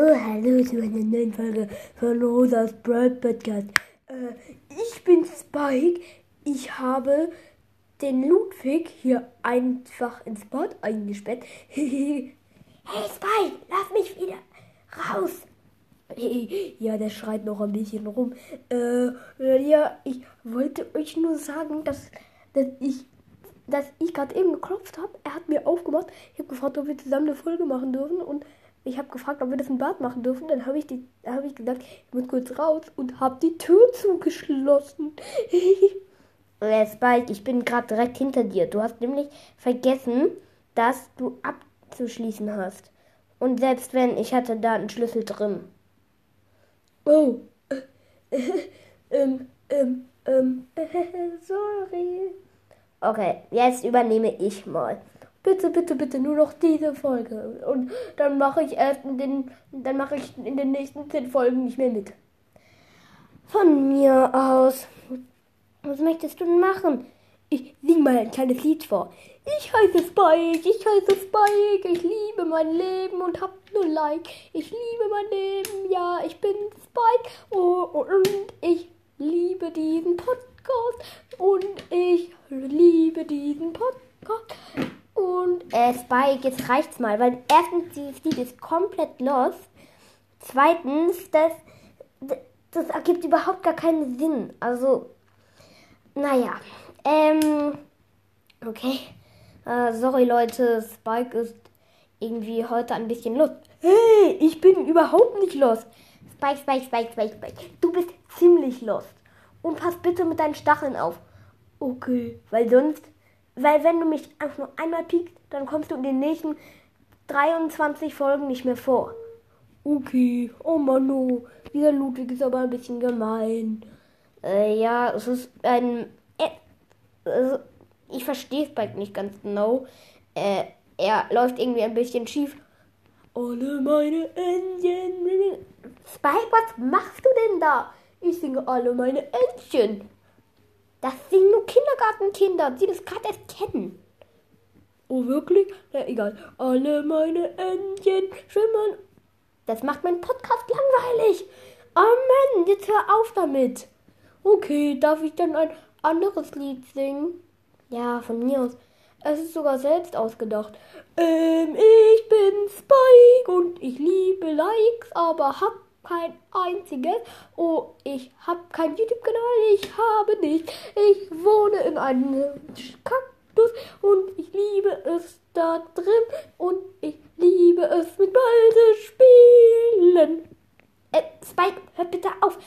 Oh, hallo zu einer neuen Folge von Rosas Broad Podcast. Äh, ich bin Spike. Ich habe den Ludwig hier einfach ins Board eingesperrt. hey Spike, lass mich wieder raus. ja, der schreit noch ein bisschen rum. Äh, ja, ich wollte euch nur sagen, dass, dass ich dass ich gerade eben geklopft habe. Er hat mir aufgemacht. Ich habe gefragt, ob wir zusammen eine Folge machen dürfen. Und ich habe gefragt, ob wir das im Bad machen dürfen. Dann habe ich, die, hab ich gesagt, ich muss kurz raus und habe die Tür zugeschlossen. äh, Spike, ich bin gerade direkt hinter dir. Du hast nämlich vergessen, dass du abzuschließen hast. Und selbst wenn, ich hatte da einen Schlüssel drin. Oh. ähm, ähm, ähm, sorry. Okay, jetzt übernehme ich mal. Bitte, bitte, bitte nur noch diese Folge. Und dann mache ich erst in den, dann mache ich in den nächsten zehn Folgen nicht mehr mit. Von mir aus. Was möchtest du denn machen? Ich sing mal ein kleines Lied vor. Ich heiße Spike, ich heiße Spike, ich liebe mein Leben und hab nur Like. Ich liebe mein Leben, ja, ich bin Spike oh, und ich liebe diesen Podcast und ich liebe diesen Podcast. Und Spike, jetzt reicht's mal, weil erstens, dieses Lied ist komplett lost. Zweitens, das, das ergibt überhaupt gar keinen Sinn. Also, naja. Ähm, okay. Äh, sorry Leute, Spike ist irgendwie heute ein bisschen lost. Hey, ich bin überhaupt nicht lost. Spike, Spike, Spike, Spike, Spike. Du bist ziemlich lost. Und pass bitte mit deinen Stacheln auf. Okay, weil sonst weil wenn du mich einfach nur einmal piekst, dann kommst du in den nächsten 23 Folgen nicht mehr vor. Okay, oh Mano, dieser Ludwig ist aber ein bisschen gemein. Äh, ja, es ist ein... Äh, also, ich verstehe es bald nicht ganz genau. Äh, er läuft irgendwie ein bisschen schief. Alle meine Entchen. Spike, was machst du denn da? Ich singe alle meine Entchen. Das sind nur Kindergartenkinder, die das gerade erst kennen. Oh, wirklich? Ja, egal. Alle meine Entchen schwimmen. Das macht meinen Podcast langweilig. Oh Mann, jetzt hör auf damit. Okay, darf ich dann ein anderes Lied singen? Ja, von mir aus. Es ist sogar selbst ausgedacht. Ähm, ich bin Spike und ich liebe Likes, aber hab kein einziges. Oh, ich habe kein YouTube-Kanal, ich habe nicht. Ich wohne in einem Kaktus und ich liebe es da drin und ich liebe es mit Ball zu spielen. Äh, Spike, hör bitte auf.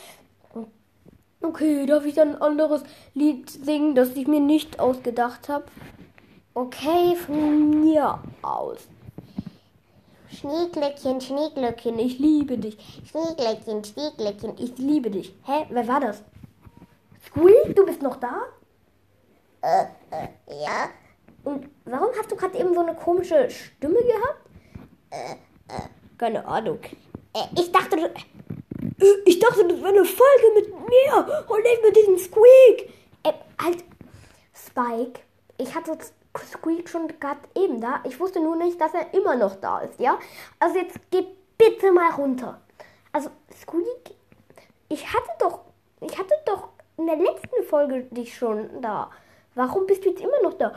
Okay, darf ich dann ein anderes Lied singen, das ich mir nicht ausgedacht habe? Okay, von mir aus. Schneeglöckchen, Schneeglöckchen, ich liebe dich. Schneeglöckchen, Schneeglöckchen, ich liebe dich. Hä, wer war das? Squeak, du bist noch da? Äh, äh, ja. Und warum hast du gerade eben so eine komische Stimme gehabt? Äh, äh. Keine Ahnung. Äh, ich dachte, du, äh, ich dachte, das wäre eine Folge mit mir und nicht mit diesem Squeak. Äh, halt, Spike, ich hatte Squeak schon gerade eben da. Ich wusste nur nicht, dass er immer noch da ist, ja? Also jetzt geh bitte mal runter. Also Squeak, ich hatte doch, ich hatte doch in der letzten Folge dich schon da. Warum bist du jetzt immer noch da?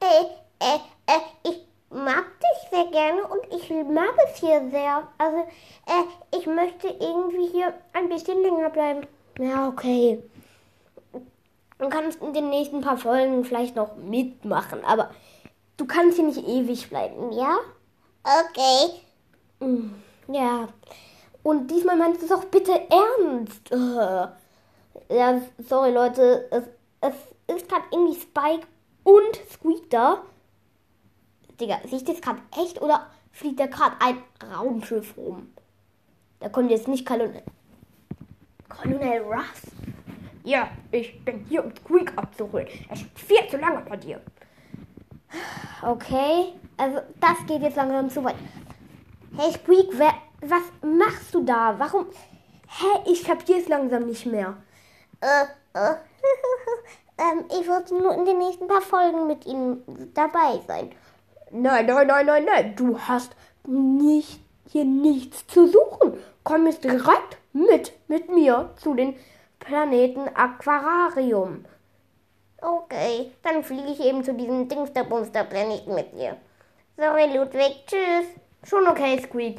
Äh, äh, äh, ich mag dich sehr gerne und ich mag es hier sehr. Also, äh, ich möchte irgendwie hier ein bisschen länger bleiben. Ja, okay. Du kannst in den nächsten paar Folgen vielleicht noch mitmachen, aber du kannst hier nicht ewig bleiben, ja? Okay. Mm, ja. Und diesmal meinst du es auch bitte ernst. Ja, sorry Leute, es, es ist gerade irgendwie Spike und Squeak da. Digga, sehe ich das gerade echt oder fliegt da gerade ein Raumschiff rum? Da kommt jetzt nicht Colonel, Colonel Russ. Ja, ich bin hier, um Squeak abzuholen. Er steht viel zu lange bei dir. Okay, also das geht jetzt langsam zu weit. Hey Squeak, wer, was machst du da? Warum? Hä, hey, ich kapiere es langsam nicht mehr. Äh, äh. ähm, ich wollte nur in den nächsten paar Folgen mit ihm dabei sein. Nein, nein, nein, nein, nein. Du hast nicht hier nichts zu suchen. Komm jetzt direkt mit, mit mir zu den Planeten Aquarium. Okay, dann fliege ich eben zu diesem Dingsterbumster-Planeten mit dir. Sorry, Ludwig, tschüss. Schon okay, Squeak.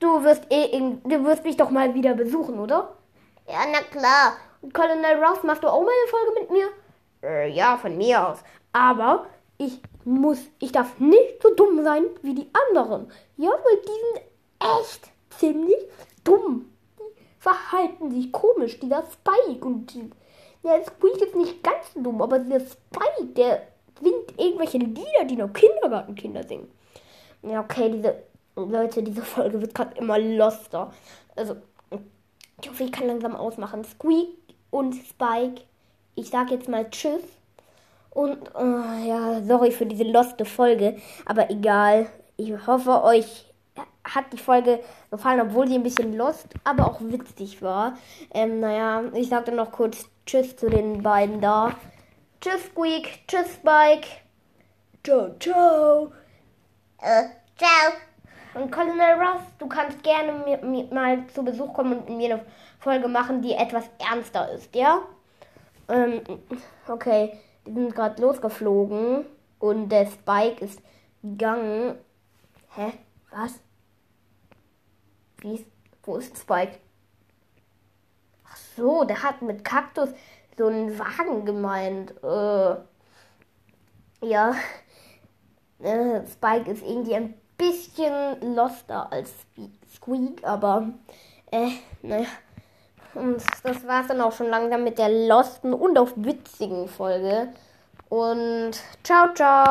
Du wirst eh, in, du wirst mich doch mal wieder besuchen, oder? Ja, na klar. Und Colonel Ross, machst du auch mal eine Folge mit mir? Äh, ja, von mir aus. Aber ich muss, ich darf nicht so dumm sein wie die anderen. Ja, weil die sind echt ziemlich dumm. Verhalten sich komisch. Dieser Spike und der Squeak ist nicht ganz dumm, aber dieser Spike, der singt irgendwelche Lieder, die nur Kindergartenkinder singen. Ja, okay, diese Leute, diese Folge wird gerade immer loster. Also, ich hoffe, ich kann langsam ausmachen. Squeak und Spike. Ich sag jetzt mal Tschüss. Und oh, ja, sorry für diese loste Folge, aber egal. Ich hoffe, euch hat die Folge gefallen, obwohl sie ein bisschen lost, aber auch witzig war. Ähm, naja, ich sagte noch kurz Tschüss zu den beiden da. Tschüss, Squeak. Tschüss, Spike. Ciao, ciao. Äh, ciao. Und Colonel Ross, du kannst gerne mir, mir mal zu Besuch kommen und mir eine Folge machen, die etwas ernster ist, ja? Ähm, okay, die sind gerade losgeflogen und der Spike ist gegangen. Hä? Was? Wie wo ist Spike? Ach so, der hat mit Kaktus so einen Wagen gemeint. Äh, ja. Äh, Spike ist irgendwie ein bisschen loster als Squeak, aber äh, naja. Und das war es dann auch schon langsam mit der losten und auch witzigen Folge. Und ciao, ciao.